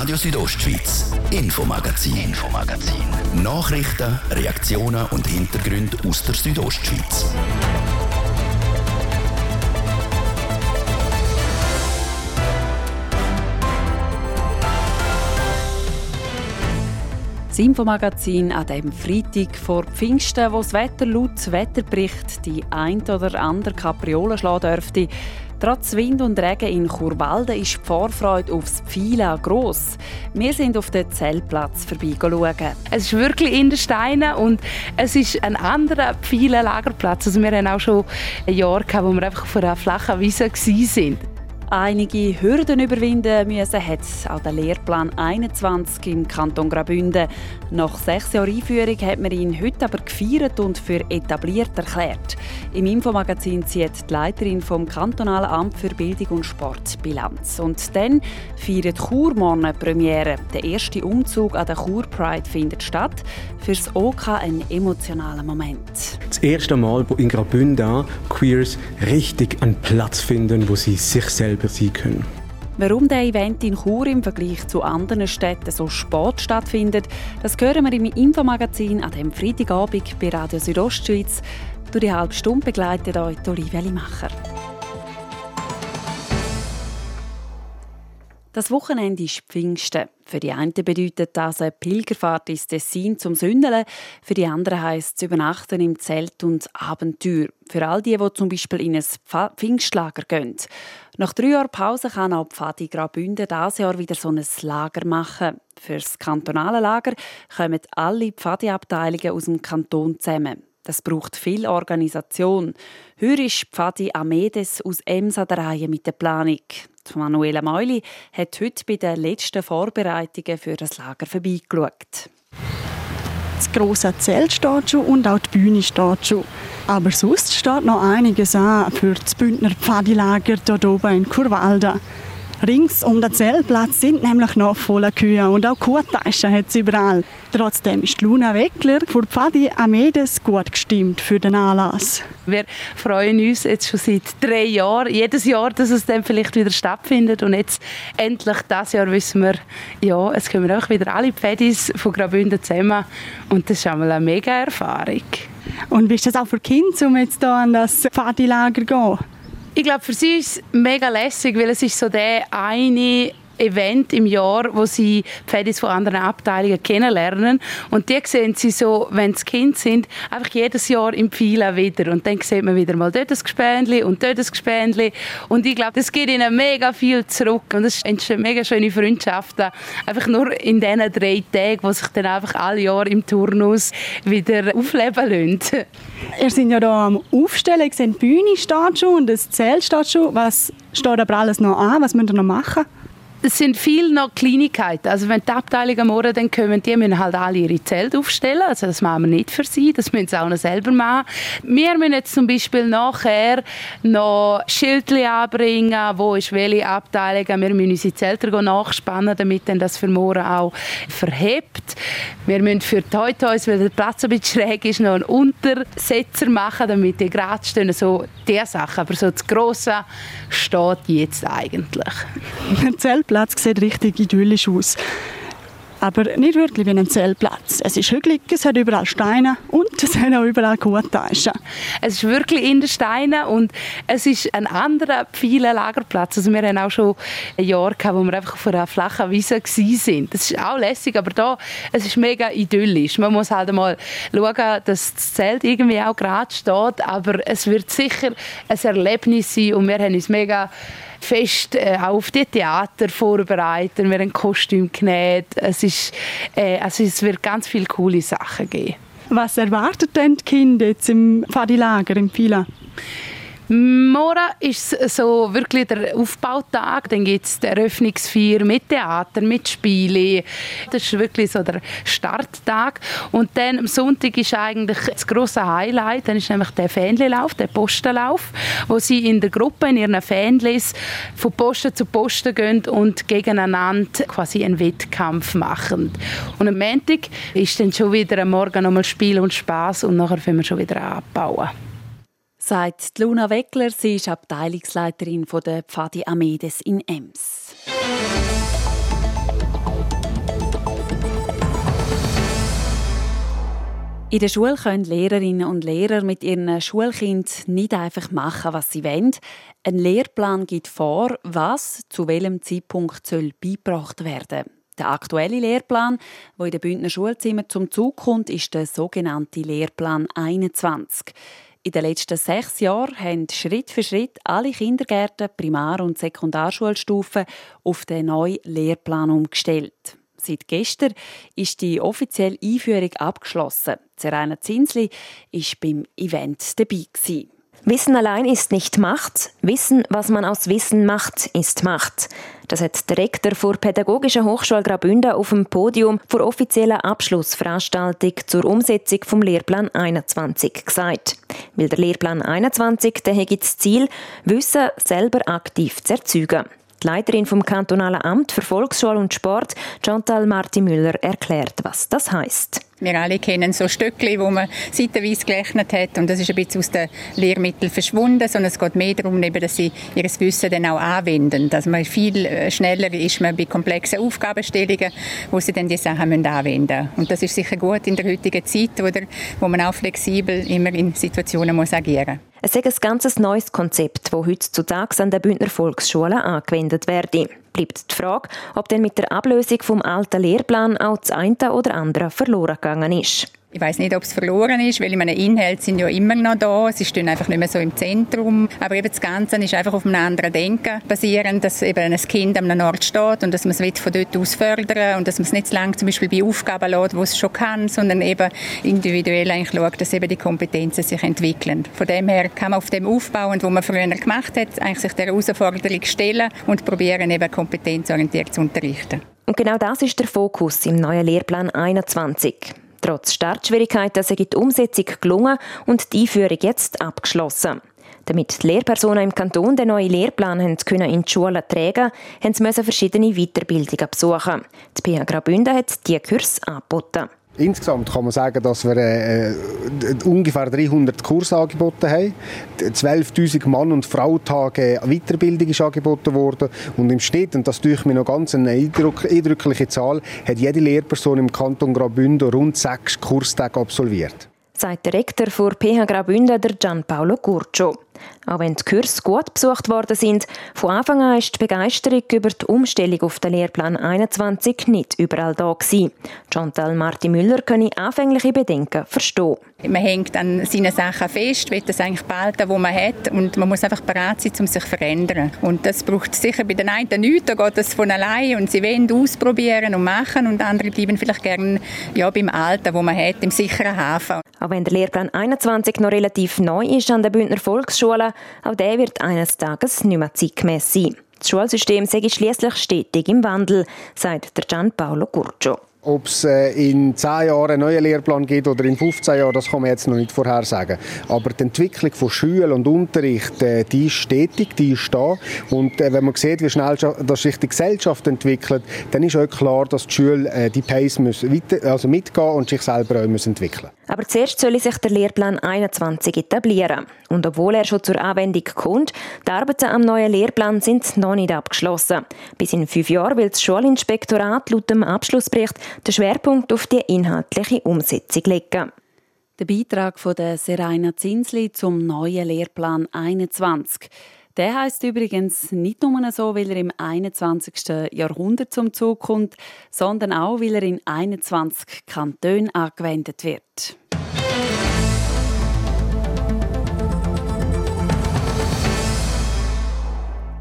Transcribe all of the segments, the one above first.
Radio Südostschweiz, Infomagazin, Infomagazin. Nachrichten, Reaktionen und Hintergründe aus der Südostschweiz. Das Infomagazin an diesem Freitag vor Pfingsten, wo das Wetter laut Wetterbericht die ein oder andere Kapriolen schlagen dürfte. Trotz Wind und Regen in Churwalden ist die Vorfreude aufs Pfeilen gross. Wir sind auf den Zeltplatz vorbeischauen. Es ist wirklich in den Steinen und es ist ein anderer Pfeilenlagerplatz. Also wir haben auch schon ein Jahr gehabt, wo wir einfach auf einer flachen Wiese waren einige Hürden überwinden müssen, hat auch der Lehrplan 21 im Kanton Graubünden. Nach sechs Jahren Einführung hat man ihn heute aber gefeiert und für etabliert erklärt. Im Infomagazin zieht die Leiterin vom Kantonalen Amt für Bildung und Sport Bilanz. Und dann feiert Chur morgen Premiere. Der erste Umzug an der Chur Pride findet statt. Für das OK ein emotionaler Moment. Das erste Mal, wo in Graubünden Queers richtig einen Platz finden, wo sie sich selber sein können. Warum der Event in Chur im Vergleich zu anderen Städten so spät stattfindet, das hören wir im Infomagazin an dem Freitagabend bei Radio Südostschweiz. Durch die halbe Stunde begleitet euch Olivia Limacher. Das Wochenende ist Pfingsten. Für die einen bedeutet das eine Pilgerfahrt ins Tessin zum Sündeln, für die anderen heisst es Übernachten im Zelt und Abenteuer. Für all die, die zum Beispiel in ein Pfingstlager gehen. Nach drei Jahren Pause kann auch Pfadi Graubünden dieses Jahr wieder so ein Lager machen. Für das kantonale Lager kommen alle Pfadi-Abteilungen aus dem Kanton zusammen. Das braucht viel Organisation. Heuer ist Pfadi Amedes aus Ems an der Reihe mit der Planung. Manuela Meuli hat heute bei den letzten Vorbereitungen für das Lager vorbeigeschaut. Das grosse Zelt steht schon und auch die Bühne steht schon. Aber sonst steht noch einiges an für das Bündner Pfadilager hier oben in Kurwalda. Rings um den Zeltplatz sind nämlich noch volle Kühe und auch Kuhtaschen hat es überall. Trotzdem ist Luna Weckler vor Pfadi Amedes gut gestimmt für den Anlass. Wir freuen uns jetzt schon seit drei Jahren, jedes Jahr, dass es dann vielleicht wieder stattfindet und jetzt endlich das Jahr wissen wir, ja, es kommen auch wieder alle Pfadis von Graubünden zusammen und das ist einmal eine mega Erfahrung. Und wie ist das auch für Kinder, um jetzt hier an das Pfadilager zu gehen? Ich glaube, für sie ist es mega lässig, weil es ist so der eine Event im Jahr, wo sie Pferdis von anderen Abteilungen kennenlernen. Und die sehen sie so, wenn sie Kind sind, einfach jedes Jahr im Pfeilen wieder. Und dann sieht man wieder mal dort ein Gespendli und dort ein Gespendli. Und ich glaube, das gibt ihnen mega viel zurück. Und es entstehen mega schöne Freundschaften. Einfach nur in diesen drei Tagen, wo sich dann einfach alle Jahre im Turnus wieder aufleben lassen. Ihr seid ja hier am Aufstellen. Ich sehe, die Bühne steht schon und das Zelt steht schon. Was steht aber alles noch an? Was müsst ihr noch machen? Es sind viele noch Kleinigkeiten. Also wenn die Abteilungen morgen dann kommen, die müssen halt alle ihre Zelte aufstellen. Also das machen wir nicht für sie, das müssen sie auch noch selber machen. Wir müssen jetzt zum Beispiel nachher noch Schildchen anbringen, wo ist welche Abteilung. Wir müssen unsere Zelte nachspannen, damit dann das für morgen auch verhebt. Wir müssen für die Toys, weil der Platz ein bisschen schräg ist, noch einen Untersetzer machen, damit die gerade stehen. So diese Sachen. Aber so das Grosse steht jetzt eigentlich. Zeltplatz sieht richtig idyllisch aus. Aber nicht wirklich wie ein Zeltplatz. Es ist hügelig, es hat überall Steine und es hat auch überall Kuhtaschen. Es ist wirklich in den Steinen und es ist ein anderer Pfeilenlagerplatz. Also wir haben auch schon ein Jahr gehabt, wo wir einfach auf einer flachen Wiese waren. Das ist auch lässig, aber da, es ist mega idyllisch. Man muss halt mal schauen, dass das Zelt irgendwie auch gerade steht, aber es wird sicher ein Erlebnis sein und wir haben uns mega fest äh, auf die Theater vorbereiten. Wir haben Kostüm genäht. Es, ist, äh, also es wird ganz viele coole Sachen geben. Was erwartet denn die Kinder jetzt im Fadilager, im Fila? Morgen ist so wirklich der Aufbautag. Dann gibt es die Eröffnungsfeier mit Theater, mit Spielen. Das ist wirklich so der Starttag. Und dann am Sonntag ist eigentlich das große Highlight. Dann ist nämlich der Fanlauf, der Postenlauf, wo sie in der Gruppe, in ihren Fanlis von Posten zu Posten gehen und gegeneinander quasi einen Wettkampf machen. Und am Montag ist dann schon wieder am Morgen nochmal Spiel und Spaß und nachher können wir schon wieder abbauen sagt Luna Weckler. Sie ist Abteilungsleiterin der Pfadi Amedes in Ems. In der Schule können Lehrerinnen und Lehrer mit ihren Schulkind nicht einfach machen, was sie wollen. Ein Lehrplan gibt vor, was zu welchem Zeitpunkt soll beigebracht werden soll. Der aktuelle Lehrplan, der in den Bündner Schulzimmern zum Zug kommt, ist der sogenannte Lehrplan 21. In den letzten sechs Jahren haben Schritt für Schritt alle Kindergärten, Primar- und Sekundarschulstufen auf den neuen Lehrplan umgestellt. Seit gestern ist die offizielle Einführung abgeschlossen. Serena Zinsli war beim Event dabei. Wissen allein ist nicht Macht. Wissen, was man aus Wissen macht, ist Macht. Das hat der Rektor der Pädagogischen Hochschule Graubünden auf dem Podium vor offizieller Abschlussveranstaltung zur Umsetzung vom Lehrplan 21 gesagt. Weil der Lehrplan 21 der hat das Ziel, Wissen selber aktiv zu erzeugen. Die Leiterin vom kantonalen Amt für Volksschule und Sport, Chantal Marti Müller, erklärt, was das heißt. Wir alle kennen so Stückchen, wo man seitenweise gerechnet hat und das ist ein bisschen aus den Lehrmitteln verschwunden, sondern es geht mehr darum, dass sie ihr Wissen dann auch anwenden. Dass man viel äh, schneller ist man bei komplexen Aufgabenstellungen, wo sie dann die Sachen anwenden müssen. Und das ist sicher gut in der heutigen Zeit, wo man auch flexibel immer in Situationen muss agieren muss. Es ist ein ganz neues Konzept, das heutzutage an den Bündner Volksschulen angewendet wird. Bleibt die Frage, ob denn mit der Ablösung vom alten Lehrplan auch das eine oder andere verloren gegangen ist. Ich weiß nicht, ob es verloren ist, weil meine Inhalte sind ja immer noch da. Sie stehen einfach nicht mehr so im Zentrum. Aber eben das Ganze ist einfach auf einem anderen Denken basierend, dass eben ein Kind an einem Ort steht und dass man es von dort aus fördern und dass man es nicht zu lange zum Beispiel bei Aufgaben lässt, wo es schon kann, sondern eben individuell eigentlich schaut, dass eben die Kompetenzen sich entwickeln. Von dem her kann man auf dem aufbauen, was man früher gemacht hat, eigentlich sich der Herausforderung stellen und probieren eben kompetenzorientiert zu unterrichten. Und genau das ist der Fokus im neuen Lehrplan 21. Trotz Startschwierigkeiten sei die Umsetzung gelungen und die Einführung jetzt abgeschlossen. Damit die Lehrpersonen im Kanton den neuen Lehrplan in die Schulen tragen konnten, mussten sie verschiedene Weiterbildungen besuchen. Die PH Graubünden hat diese Kurs angeboten. Insgesamt kann man sagen, dass wir äh, ungefähr 300 Kurse angeboten haben. 12.000 Mann- und Frautage Weiterbildung ist angeboten worden. Und im Schnitt, und das ist mir noch ganz eine eindrückliche Zahl, hat jede Lehrperson im Kanton Graubünden rund sechs Kurstage absolviert. Sagt der Rektor für PH Graubünden, der Gianpaolo Curcio. Auch wenn die Kurse gut besucht worden sind, von Anfang an ist die Begeisterung über die Umstellung auf den Lehrplan 21 nicht überall da gewesen. Chantal Marti Müller könne anfängliche Bedenken verstehen. Man hängt an seinen Sachen fest, will das eigentlich behalten, was man hat und man muss einfach bereit sein, um sich zu verändern. Und das braucht sicher bei den einen nichts, da geht das von allein und sie wollen ausprobieren und machen und andere bleiben vielleicht gerne ja, beim Alten, wo man hat, im sicheren Hafen. Auch wenn der Lehrplan 21 noch relativ neu ist an der Bündner Volksschule, auch der wird eines Tages nicht mehr zeitgemäß sein. Das Schulsystem sei schließlich stetig im Wandel, sagt der Gianpaolo Curcio. Ob es äh, in 10 Jahren einen neuen Lehrplan gibt oder in 15 Jahren, das kann man jetzt noch nicht vorhersagen. Aber die Entwicklung von Schule und Unterricht, äh, die ist stetig, die ist da. Und äh, wenn man sieht, wie schnell sich die Gesellschaft entwickelt, dann ist auch klar, dass die Schule die Pace muss weiter, also mitgehen und sich selber auch entwickeln Aber zuerst soll sich der Lehrplan 21 etablieren. Und obwohl er schon zur Anwendung kommt, die Arbeiten am neuen Lehrplan sind noch nicht abgeschlossen. Bis in fünf Jahren will das Schulinspektorat laut dem Abschlussbericht den Schwerpunkt auf die inhaltliche Umsetzung legen. Der Beitrag von der Seraina Zinsli zum neuen Lehrplan 21. Der heißt übrigens nicht nur so, weil er im 21. Jahrhundert zum Zug kommt, sondern auch, weil er in 21 Kantonen angewendet wird.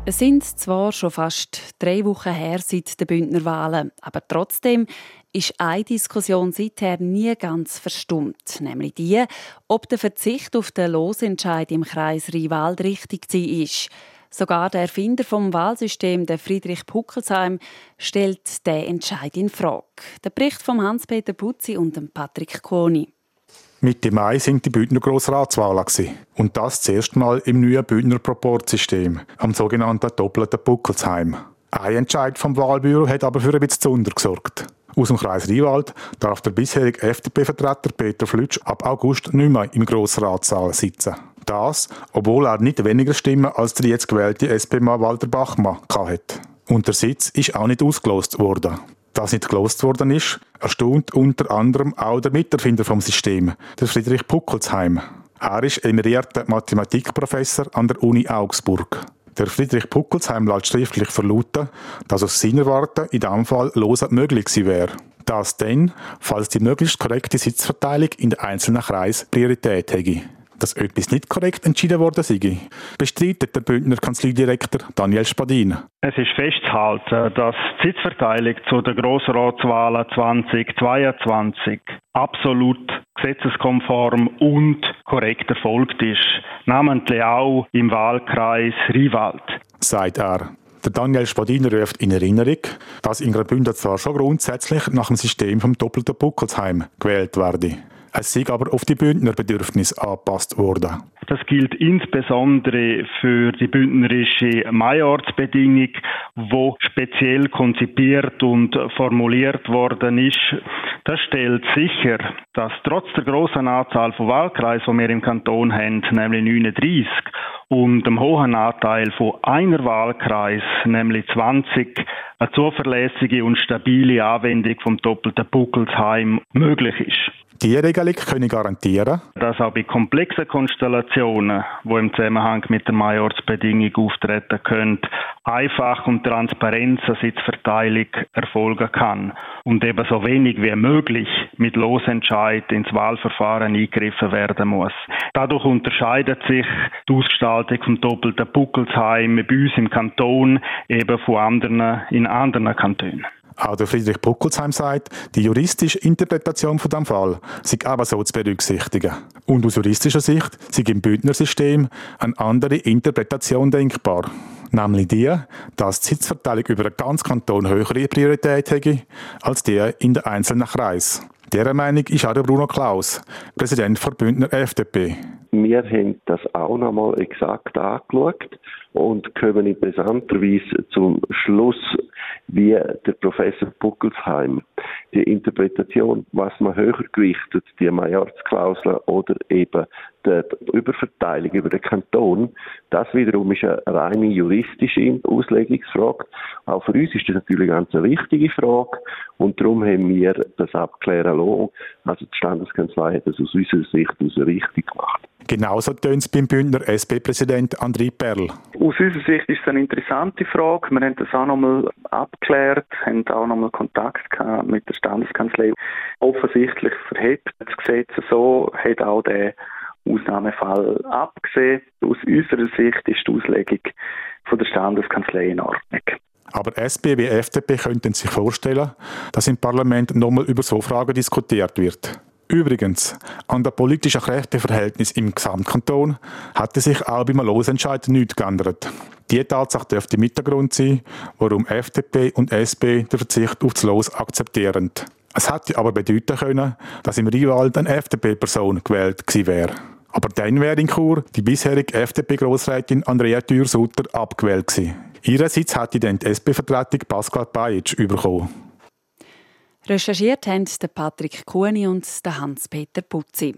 Es sind zwar schon fast drei Wochen her seit den Bündner Wahlen, aber trotzdem ist eine Diskussion seither nie ganz verstummt, nämlich die, ob der Verzicht auf den Losentscheid im Kreis Rheinwald richtig war. Sogar der Erfinder vom Wahlsystem, der Friedrich Puckelsheim, stellt den Entscheid in Frage. Der Bericht von Hans-Peter Putzi und Patrick Koni. Mitte Mai sind die Bündner Grossratswahlen und das zuerst mal im neuen Bündner Proportsystem, am sogenannten doppelten Buckelsheim. Ein Entscheid vom Wahlbüro hat aber für ein bisschen Zunder gesorgt. Aus dem Kreis Riewald darf der bisherige FDP-Vertreter Peter Flütsch ab August nicht mehr im Grossratssaal sitzen. Das, obwohl er nicht weniger Stimmen als der jetzt gewählte SP-Mann Walter Bachmann hatte. Und der Sitz ist auch nicht ausgelost worden. das nicht gelost worden ist, erstaunt unter anderem auch der Miterfinder vom System, der Friedrich Puckelsheim. Er ist emerierter Mathematikprofessor an der Uni Augsburg. Der Friedrich Puckelsheim lässt schriftlich verlauten, dass aus seiner Warte in diesem Fall loser möglich gewesen wäre. Das dann, falls die möglichst korrekte Sitzverteilung in den einzelnen Kreis Priorität hätte dass etwas nicht korrekt entschieden worden sei, bestreitet der Bündner Kanzleidirektor Daniel Spadin. Es ist festzuhalten, dass die Sitzverteilung zu den Grossratswahlen 2022 absolut gesetzeskonform und korrekt erfolgt ist, namentlich auch im Wahlkreis Riewald. Sagt er. Der Daniel Spadin ruft in Erinnerung, dass in Graubünden zwar schon grundsätzlich nach dem System vom doppelten Buckelsheim gewählt werde. Es sei aber auf die Bündner Bedürfnisse angepasst worden. Das gilt insbesondere für die bündnerische Majortsbedingung, wo speziell konzipiert und formuliert worden ist. Das stellt sicher, dass trotz der großen Anzahl von Wahlkreisen, die wir im Kanton haben, nämlich 39, und dem hohen Anteil von einer Wahlkreis, nämlich 20, eine zuverlässige und stabile Anwendung vom doppelten Buckelsheim möglich ist. Die Regelung können garantieren, dass auch bei komplexen Konstellationen, die im Zusammenhang mit der Majorsbedingung auftreten können, einfach und transparent eine Sitzverteilung erfolgen kann und eben so wenig wie möglich mit Losentscheid ins Wahlverfahren eingegriffen werden muss. Dadurch unterscheidet sich die Ausgestaltung vom doppelten Buckelsheim bei uns im Kanton eben von anderen in anderen Kantonen. Auch der Friedrich Puckelsheim sagt, die juristische Interpretation von dem Fall sei ebenso zu berücksichtigen. Und aus juristischer Sicht sei im Bündner System eine andere Interpretation denkbar. Nämlich die, dass die Sitzverteilung über den ganzen Kanton höhere Priorität hätte als die in den einzelnen Kreis. Dieser Meinung ist auch der Bruno Klaus, Präsident der Bündner FDP. Wir haben das auch nochmal exakt angeschaut und kommen interessanterweise zum Schluss, wie der Professor Buckelsheim die Interpretation, was man höher gewichtet, die Majorsklausel oder eben die Überverteilung über den Kanton, das wiederum ist eine reine juristische Auslegungsfrage. Auch für uns ist das natürlich eine ganz wichtige Frage und darum haben wir das abklären lassen. Also die Standeskanzlei hat das aus unserer Sicht aus richtig gemacht. Genauso tönt es beim Bündner SP-Präsident André Perl. Aus unserer Sicht ist es eine interessante Frage. Wir haben das auch nochmal abgeklärt, haben auch nochmal Kontakt gehabt mit der Standeskanzlei. Offensichtlich verhebt das Gesetz so, hat auch der Ausnahmefall abgesehen. Aus unserer Sicht ist die Auslegung von der Standeskanzlei in Ordnung. Aber SP wie FDP könnten sich vorstellen, dass im Parlament nochmal über so Fragen diskutiert wird. Übrigens, an der politischen Kräfteverhältnis im Gesamtkanton hatte sich auch beim Losentscheid nichts geändert. Die Tatsache dürfte mit der Grund sein, warum FDP und SP den Verzicht auf das Los akzeptieren. Es hätte aber bedeuten können, dass im Rival eine FDP-Person gewählt gewesen wäre. Aber dann wäre in Chur die bisherige FDP-Grossrätin Andrea Thür-Sutter abgewählt gewesen. Ihrerseits hätte dann die SP-Vertretung Pascal Bajic bekommen. Recherchiert haben Patrick Kuhni und Hans-Peter Putzi.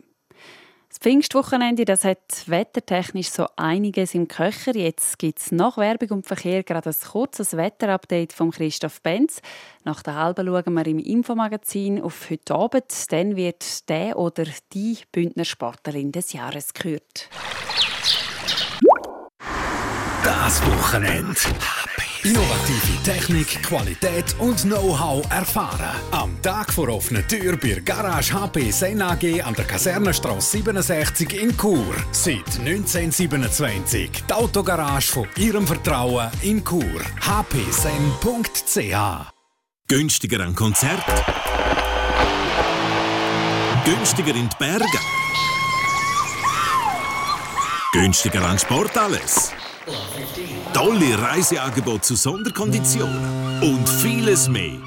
Das Pfingstwochenende das hat wettertechnisch so einiges im Köcher. Jetzt gibt es nach Werbung und Verkehr gerade ein kurzes Wetterupdate von Christoph Benz. Nach der halben schauen wir im Infomagazin auf heute Abend. Dann wird der oder die Bündner Sportlerin des Jahres gekürt. Das Wochenende. Innovative Technik, Qualität und Know-how erfahren. Am Tag vor offener Tür bei Garage HP Sen AG an der Kasernenstraße 67 in Chur. Seit 1927 die Autogarage von Ihrem Vertrauen in Chur. hpsen.ch Günstiger an Konzert. Günstiger in die Berge. Günstiger an Sport alles. Tolle Reiseangebote zu Sonderkonditionen und vieles mehr.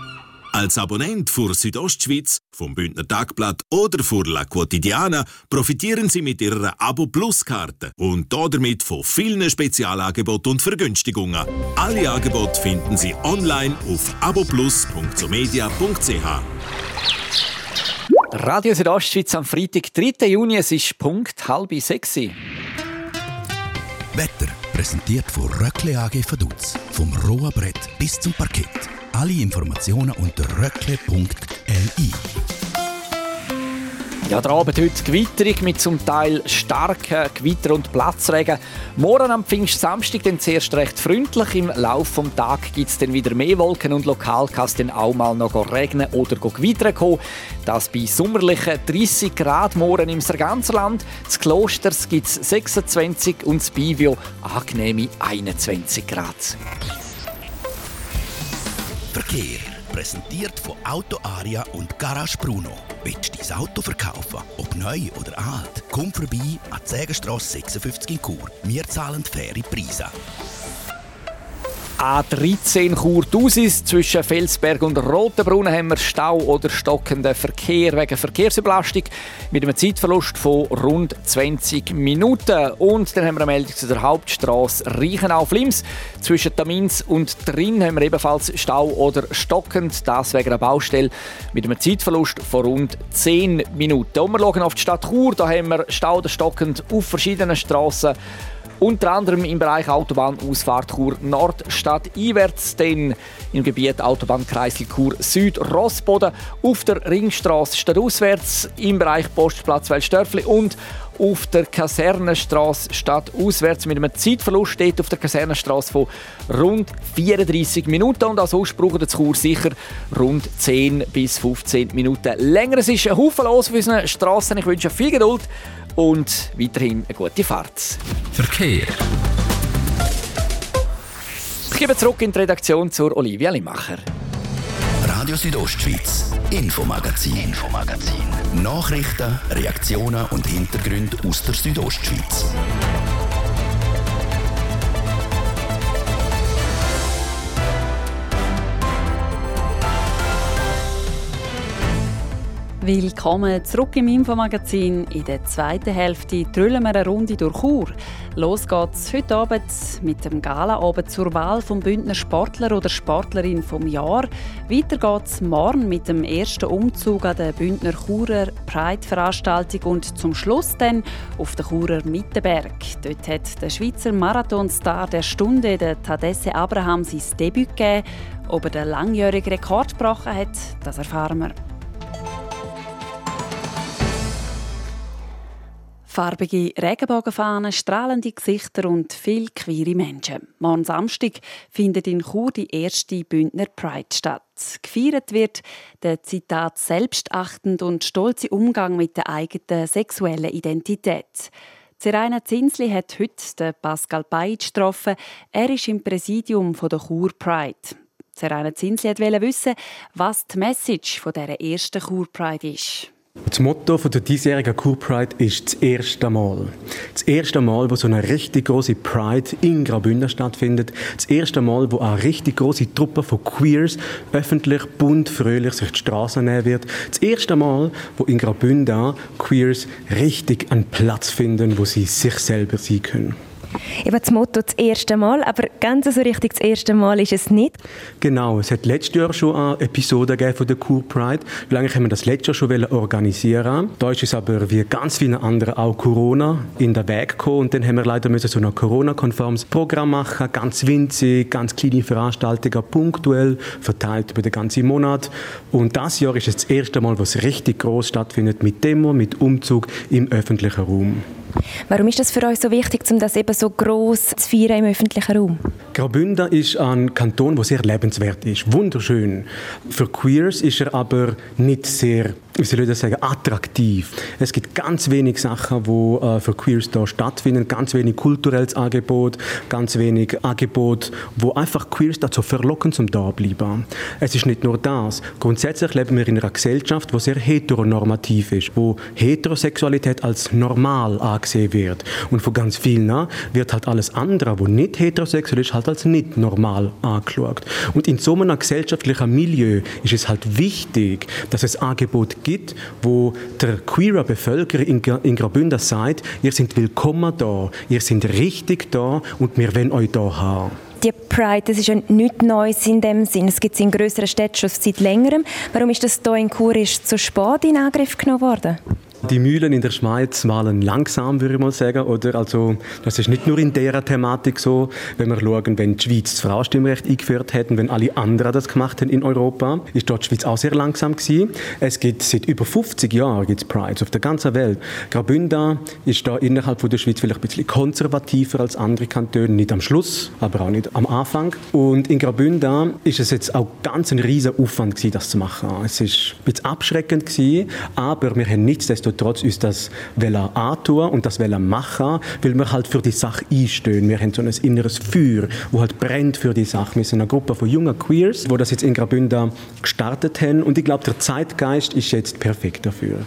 Als Abonnent für Südostschweiz, vom Bündner Tagblatt oder für La Quotidiana profitieren Sie mit Ihrer Abo Plus Karte und damit von vielen Spezialangeboten und Vergünstigungen. Alle Angebote finden Sie online auf aboplus.somedia.ch. Radio Südostschweiz am Freitag, 3. Juni, es ist Punkt halb sechs. Wetter präsentiert von Röckle AG Vaduz. Vom rohen Brett bis zum Parkett. Alle Informationen unter röckle.li. Ja, der Abend heute Gewitterung mit zum Teil starken Gewitter- und Platzregen. Morgen am Pfingstsamstag dann zuerst recht freundlich. Im Laufe des Tages gibt es dann wieder mehr Wolken und lokal kann es dann auch mal noch regnen oder gewittern kommen. Das bei sommerlichen 30 Grad morgen im ganzen Land. Das Klosters gibt es 26 und das Bivio angenehme 21 Grad. Verkehr präsentiert von Auto Aria und Garage Bruno. Willst du dein Auto verkaufen? Ob neu oder alt? Komm vorbei an die Sägenstrasse 56 in Chur. Wir zahlen faire Preise. A13 Chur-Dusis. Zwischen Felsberg und Rotenbrunnen haben wir Stau oder stockenden Verkehr wegen Verkehrsüberlastung mit einem Zeitverlust von rund 20 Minuten. Und dann haben wir eine Meldung zu der Hauptstraße Reichenau-Flims. Zwischen Tamins und Drin haben wir ebenfalls Stau oder stockend. Das wegen einer Baustelle mit einem Zeitverlust von rund 10 Minuten. Und wir schauen auf die Stadt Chur. Da haben wir Stau oder stockend auf verschiedenen Straßen. Unter anderem im Bereich Autobahnausfahrt Chur Nordstadt. Einwärts, dann im Gebiet Autobahnkreisel Chur Süd Rossboden, auf der Ringstraße stadtauswärts, im Bereich Postplatz Welsdörfli und auf der Kasernenstraße stadtauswärts mit einem Zeitverlust steht auf der Kasernenstraße von rund 34 Minuten und als braucht das Chur sicher rund 10 bis 15 Minuten länger. Es ist ein Haufen los auf unseren Straßen. Ich wünsche viel Geduld und weiterhin eine gute Fahrt. Verkehr. Ich gebe zurück in die Redaktion zur Olivia Limacher. Radio Südostschweiz, Infomagazin, Infomagazin. Nachrichten, Reaktionen und Hintergründe aus der Südostschweiz. Willkommen zurück im Infomagazin. In der zweiten Hälfte drüllen wir eine Runde durch Chur. Los geht's heute Abend mit dem Galaabend zur Wahl vom Bündner Sportler oder Sportlerin vom Jahr. Weiter geht's morgen mit dem ersten Umzug an der Bündner Churer Pride-Veranstaltung und zum Schluss dann auf den Churer Mittenberg. Dort hat der Schweizer Marathonstar der Stunde, der Tadesse Abraham, sein Debüt gegeben. Ob er den langjährigen Rekord gebrochen hat, das erfahren wir. Farbige Regenbogenfahnen, strahlende Gesichter und viele queere Menschen. Morgen Samstag findet in Chur die erste Bündner Pride statt. Gefeiert wird der Zitat selbstachtend und stolze Umgang mit der eigenen sexuellen Identität. Seraina Zinsli hat heute Pascal Beitsch getroffen. Er ist im Präsidium der Chur Pride. Seraina Zinsli wollte wissen, was die Message dieser ersten Chur Pride ist. Das Motto der diesjährigen Cool Pride ist das erste Mal. Das erste Mal, wo so eine richtig große Pride in Graubünden stattfindet. Das erste Mal, wo eine richtig große Truppe von Queers öffentlich bunt fröhlich sich die Straßen nehmen wird. Das erste Mal, wo in Graubünden Queers richtig einen Platz finden, wo sie sich selber sein können. Eben das Motto das erste Mal, aber ganz so richtig das erste Mal ist es nicht. Genau, es hat letztes Jahr schon eine Episode von der Cool Pride. Lange haben wir das letztes Jahr schon organisieren Da ist es aber wie ganz viele andere auch Corona in der Weg gekommen und dann haben wir leider müssen so ein Corona-konformes Programm machen, ganz winzig, ganz kleine Veranstaltungen, punktuell, verteilt über den ganzen Monat. Und das Jahr ist es das erste Mal, wo es richtig groß stattfindet, mit Demo, mit Umzug im öffentlichen Raum. Warum ist das für euch so wichtig, um das eben so groß zu feiern im öffentlichen Raum? Graubünden ist ein Kanton, der sehr lebenswert ist, wunderschön. Für Queers ist er aber nicht sehr wie soll ich das sagen, attraktiv. Es gibt ganz wenig Sachen, die äh, für Queers da stattfinden, ganz wenig kulturelles Angebot, ganz wenig Angebot, wo einfach Queers dazu verlocken zum da bleiben. Es ist nicht nur das. Grundsätzlich leben wir in einer Gesellschaft, die sehr heteronormativ ist, wo Heterosexualität als normal angesehen wird. Und von ganz vielen wird halt alles andere, wo nicht heterosexuell ist, halt als nicht normal angeschaut. Und in so einem gesellschaftlichen Milieu ist es halt wichtig, dass es Angebot gibt, wo der queere Bevölkerung in, in Graubünden sagt, ihr seid willkommen da, ihr seid richtig da und wir wollen euch da haben die Pride, das ist ja nichts Neues in dem Sinn. Es gibt es in größeren Städten schon seit längerem. Warum ist das hier in Chur so spät in Angriff genommen worden? Die Mühlen in der Schweiz malen langsam, würde ich mal sagen. Oder also, das ist nicht nur in dieser Thematik so, wenn wir schauen, wenn die Schweiz das Frauenstimmrecht eingeführt hätten, wenn alle anderen das gemacht haben in Europa, ist dort die Schweiz auch sehr langsam gewesen. Es gibt seit über 50 Jahren gibt's Prides auf der ganzen Welt. Graubünden ist da innerhalb von der Schweiz vielleicht ein bisschen konservativer als andere Kantone, nicht am Schluss, aber auch nicht am Anfang. Und in Graubünden ist es jetzt auch ganz ein riesen Aufwand gewesen, das zu machen. Es ist ein bisschen abschreckend gewesen, aber wir haben nichtsdestotrotz uns das antun und das machen, weil wir halt für die Sache einstehen. Wir haben so ein inneres Feuer, wo halt brennt für die Sache. Wir sind eine Gruppe von jungen Queers, die das jetzt in Graubünden gestartet haben und ich glaube, der Zeitgeist ist jetzt perfekt dafür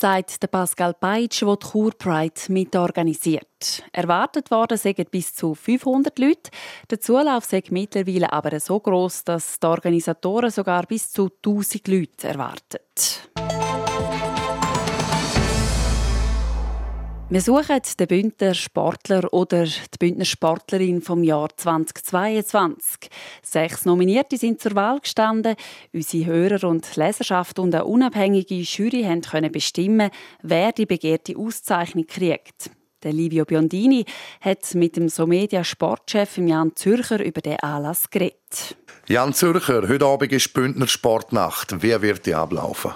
sagt der Pascal Peitsch, der die Chur Pride mitorganisiert. Erwartet worden sind bis zu 500 Leute. Der Zulauf ist mittlerweile aber so groß, dass die Organisatoren sogar bis zu 1000 Leute erwarten. Wir suchen den Bündner Sportler oder die Bündner Sportlerin vom Jahr 2022. Sechs Nominierte sind zur Wahl gestanden. Unsere Hörer und Leserschaft und eine unabhängige Jury können bestimmen, wer die begehrte Auszeichnung kriegt. Der Livio Biondini hat mit dem Somedia Sportchef Jan Zürcher über den Anlass geredet. Jan Zürcher, heute Abend ist Bündner Sportnacht. Wie wird die ablaufen?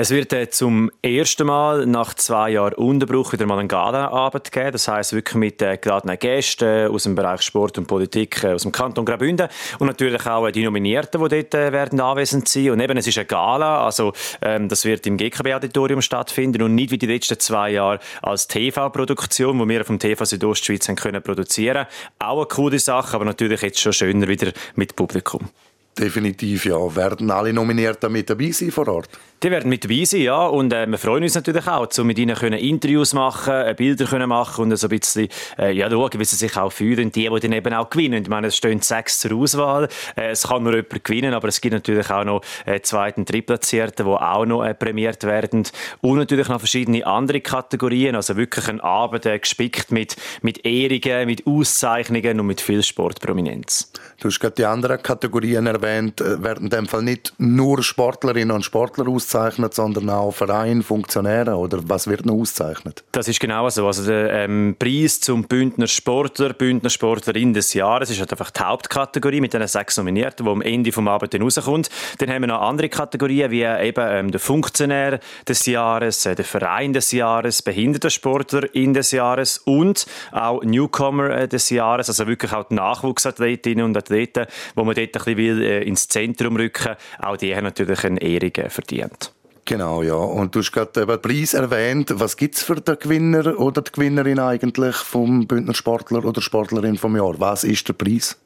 Es wird äh, zum ersten Mal nach zwei Jahren Unterbruch wieder mal einen Gala-Abend geben. Das heisst wirklich mit äh, geladenen Gästen aus dem Bereich Sport und Politik äh, aus dem Kanton Graubünden und natürlich auch äh, die Nominierten, die dort äh, werden anwesend sein. Und eben, es ist eine Gala, also ähm, das wird im GKB-Auditorium stattfinden und nicht wie die letzten zwei Jahre als TV-Produktion, wo wir vom TV Südostschweiz haben können produzieren. Auch eine coole Sache, aber natürlich jetzt schon schöner wieder mit Publikum. Definitiv, ja. Werden alle Nominierten mit dabei sein vor Ort? Die werden mit dabei sein, ja. Und äh, wir freuen uns natürlich auch, um mit ihnen können Interviews machen, äh, Bilder können machen und so ein bisschen äh, ja, schauen, wie sie sich auch fühlen. Die, die dann eben auch gewinnen. Ich meine, es stehen sechs zur Auswahl. Äh, es kann nur jemand gewinnen, aber es gibt natürlich auch noch äh, zweiten, drittplatzierten, die auch noch äh, prämiert werden. Und natürlich noch verschiedene andere Kategorien. Also wirklich ein Abend äh, gespickt mit, mit Ehrungen, mit Auszeichnungen und mit viel Sportprominenz. Du hast gerade die anderen Kategorien erwähnt. Äh, werden in dem Fall nicht nur Sportlerinnen und Sportler ausgezeichnet, ausgezeichnet, sondern auch Vereine, Funktionäre oder was wird noch ausgezeichnet? Das ist genau so. Also der ähm, Preis zum Bündner Sportler, Bündner Sportlerin des Jahres ist halt einfach die Hauptkategorie mit den sechs Nominierten, die am Ende vom Abend dann rauskommt. Dann haben wir noch andere Kategorien wie eben ähm, der Funktionär des Jahres, äh, der Verein des Jahres, Behindertensportler in des Jahres und auch Newcomer äh, des Jahres, also wirklich auch die Nachwuchsathletinnen und Athleten, wo man dort ein bisschen will, äh, ins Zentrum rücken. Auch die haben natürlich eine Ehrung verdient. Genau, ja. Und du hast gerade den Preis erwähnt. Was gibt es für den Gewinner oder die Gewinnerin eigentlich vom Bündner Sportler oder Sportlerin vom Jahr? Was ist der Preis?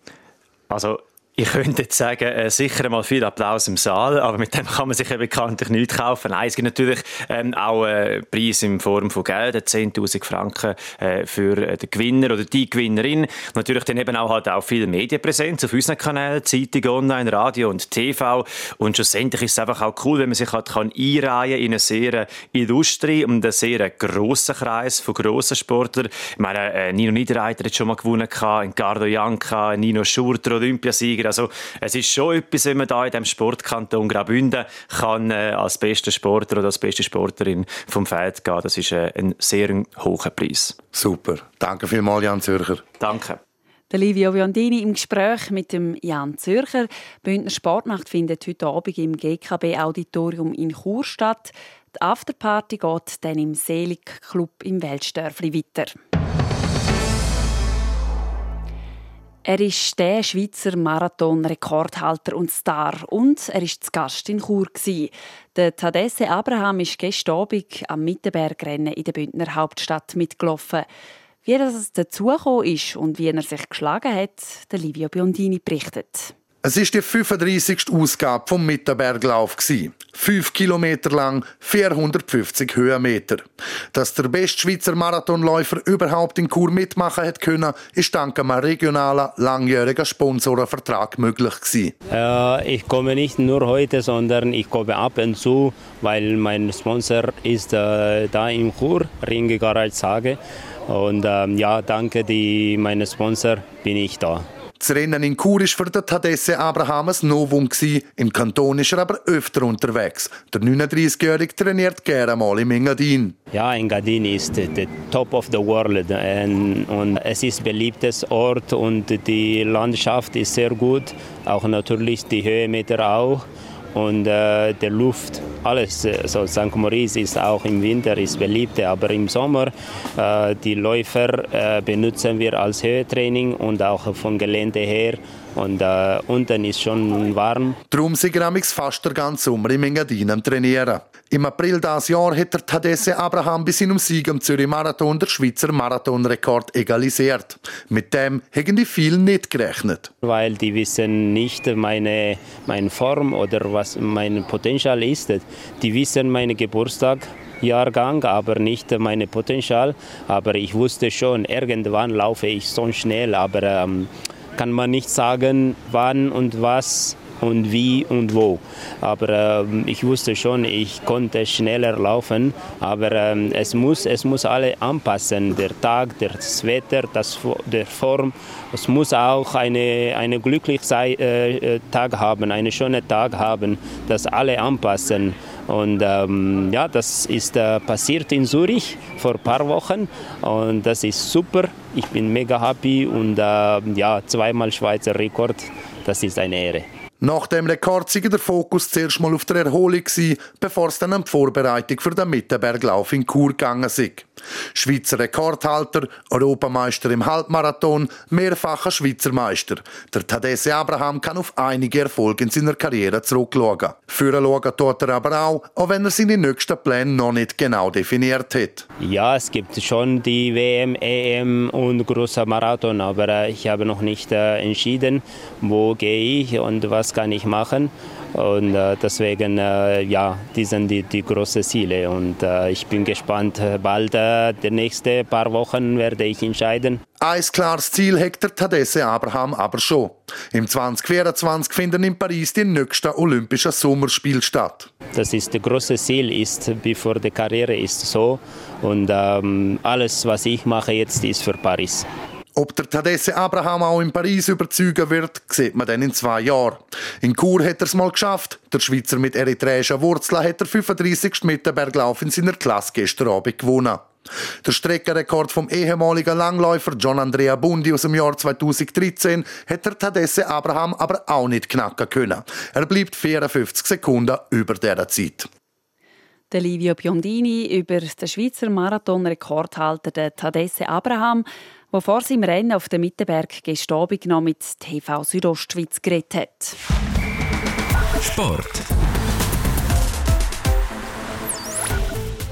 Also ich könnte jetzt sagen, äh, sicher mal viel Applaus im Saal, aber mit dem kann man sich ja bekanntlich nichts kaufen. Nein, es gibt natürlich ähm, auch äh, Preise in Form von Geld, 10.000 Franken äh, für äh, den Gewinner oder die Gewinnerin. Natürlich dann eben auch halt auch viel Medienpräsenz auf unseren Kanälen, Zeitung, Online, Radio und TV. Und schlussendlich ist es einfach auch cool, wenn man sich halt kann einreihen in einen sehr illustren und einen sehr grossen Kreis von grossen Sportlern. Ich meine, äh, Nino Niederreiter hat schon mal gewonnen, Gardo Janka, Nino Schurter, Olympiasieger, Sieger. Also es ist schon etwas, wenn man da in dem Sportkanton Graubünden kann äh, als bester Sportler oder als beste Sportlerin vom Feld gehen. Das ist äh, ein sehr hoher Preis. Super. Danke vielmals, Jan Zürcher. Danke. Der Livio Biondini im Gespräch mit dem Jan Zürcher. Die Bündner Sportnacht findet heute Abend im GKB-Auditorium in Chur statt. Die Afterparty geht dann im Selig Club im Weltstörfli weiter. Er ist der Schweizer Marathon-Rekordhalter und Star und er ist zu Gast in Chur. Der Tadesse Abraham ist gestern Abend am Mittenbergrennen in der Bündner Hauptstadt mitgelaufen. Wie das dazu ist und wie er sich geschlagen hat, der Livio Biondini berichtet. Es ist die 35. Ausgabe vom Mittenberglauf. Fünf Kilometer lang, 450 Höhenmeter. Dass der beste Schweizer Marathonläufer überhaupt in Chur mitmachen hat können, ist dank einem regionalen, langjährigen Sponsorenvertrag möglich gewesen. Äh, ich komme nicht nur heute, sondern ich komme ab und zu, weil mein Sponsor ist äh, da in Chur, Ringe Garage Sage. Und ähm, ja, danke die, meine Sponsor bin ich da. Das Rennen in Chur war für den Tadesse ein Novum. Im Kanton ist er aber öfter unterwegs. Der 39-Jährige trainiert gerne mal im Engadin. Ja, Engadin ist der Top of the World und es ist ein beliebtes Ort und die Landschaft ist sehr gut. Auch natürlich die Höhenmeter auch und äh, der Luft, alles. Also St. Moritz ist auch im Winter ist beliebt, aber im Sommer äh, die Läufer äh, benutzen wir als Höhetraining und auch vom Gelände her und äh, unten ist schon warm. Darum sind wir fast den ganzen Sommer im Engadin am Trainieren. Im April dieses Jahr hat der Tadesse Abraham bis seinem Sieg am Zürich Marathon der Schweizer Marathonrekord egalisiert. Mit dem haben die vielen nicht gerechnet. Weil die wissen nicht meine, meine Form oder was mein Potenzial ist. Die wissen meinen Geburtstag. Jahrgang, aber nicht mein Potenzial. Aber ich wusste schon, irgendwann laufe ich so schnell, aber ähm, kann man nicht sagen, wann und was und wie und wo. Aber äh, ich wusste schon, ich konnte schneller laufen, aber äh, es, muss, es muss alle anpassen, der Tag, das Wetter, das, der Form. Es muss auch eine, eine glückliche äh, äh, Tag haben, einen schönen Tag haben, das alle anpassen. Und ähm, ja, das ist äh, passiert in Zürich vor ein paar Wochen und das ist super. Ich bin mega happy und äh, ja, zweimal Schweizer Rekord, das ist eine Ehre. Nach dem Rekord war der Fokus zuerst mal auf der Erholung, bevor es dann an die Vorbereitung für den Mittenberglauf in Chur gegangen ist. Schweizer Rekordhalter, Europameister im Halbmarathon, mehrfacher Schweizer Meister. Der Tadesse Abraham kann auf einige Erfolge in seiner Karriere zurückschauen. Führen schauen tut er aber auch, auch wenn er seine nächsten Pläne noch nicht genau definiert hat. Ja, es gibt schon die WM, EM und großer Marathon, aber äh, ich habe noch nicht äh, entschieden, wo gehe ich und was kann ich machen. Und äh, deswegen, äh, ja, die sind die, die großen Ziele. Und äh, ich bin gespannt, bald, äh, die nächsten paar Wochen werde ich entscheiden. Ein klares Ziel hat der Tadesse Abraham aber schon. Im 2024 finden in Paris die nächsten Olympischen Sommerspiele statt. Das ist das große Ziel, ist, bevor die Karriere ist so. Und ähm, alles, was ich mache jetzt, ist für Paris. Ob der Tadesse Abraham auch in Paris überzeugen wird, sieht man dann in zwei Jahren. In Chur hat er es mal geschafft. Der Schweizer mit eritreischen Wurzeln hat der 35. Mittenberglauf in seiner Klasse gestern Abend gewonnen. Der Streckenrekord vom ehemaligen Langläufer John Andrea Bundi aus dem Jahr 2013 hat der Tadesse Abraham aber auch nicht knacken können. Er bleibt 54 Sekunden über dieser Zeit. Der Livio Biondini über den Schweizer Marathon-Rekordhalter Tadesse Abraham der vor seinem Rennen auf dem Mittenberg gestern Abend noch mit TV Südostschweiz geredet hat. Sport.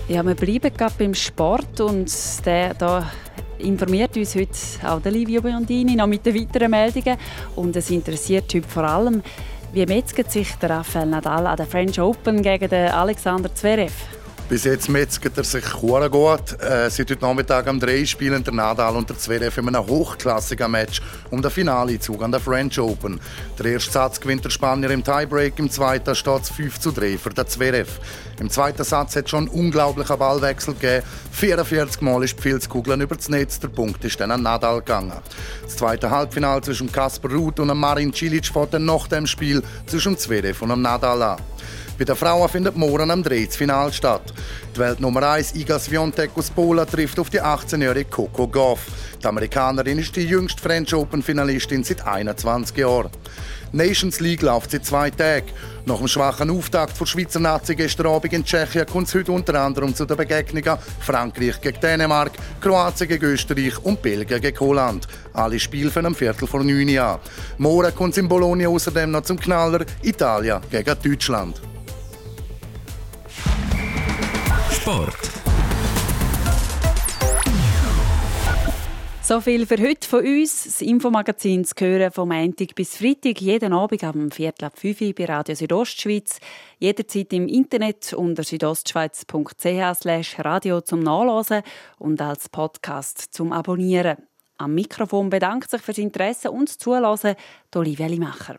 Ja, wir bleiben gerade beim Sport und der da informiert uns heute auch der Livio Biondini noch mit den weiteren Meldungen und es interessiert heute vor allem, wie metzget sich der Rafael Nadal an der French Open gegen den Alexander Zverev? Bis jetzt metzget er sich sehr gut. Äh, seit heute Nachmittag am 3 spielen der Nadal und der Zverev in einem hochklassigen Match um den Finalezug an der French Open. Der erste Satz gewinnt der Spanier im Tiebreak, im zweiten steht es 5 zu 3 für den Zverev. Im zweiten Satz hat es schon einen unglaublichen Ballwechsel gegeben. 44 Mal ist die Pilzkugel über das Netz, der Punkt ist dann an Nadal gegangen. Das zweite Halbfinale zwischen Kasper Ruth und Marin Cilic fährt dann nach dem Spiel zwischen Zverev und Nadal an. Bei den Frauen findet morgen am 3 das statt. Die Weltnummer 1 Iga Swiatek aus Polen trifft auf die 18-jährige Coco Gauff. Die Amerikanerin ist die jüngste French Open-Finalistin seit 21 Jahren. Nations League läuft seit zwei Tagen. Nach dem schwachen Auftakt der Schweizer Nazi gestern Abend in Tschechien kommt es heute unter anderem zu den Begegnungen Frankreich gegen Dänemark, Kroatien gegen Österreich und Belgien gegen Holland. Alle Spiele von einem Viertel vor neun Jahren. Morgen kommt es in Bologna außerdem noch zum Knaller Italien gegen Deutschland. Sport. So viel für heute von uns. Das Infomagazin zu hören vom Montag bis Freitag, jeden Abend am Viertel ab 5 Uhr bei Radio Südostschweiz. Jederzeit im Internet unter südostschweiz.ch radio zum Nachlesen und als Podcast zum Abonnieren. Am Mikrofon bedankt sich fürs Interesse und das Zuhören Olivia Limacher.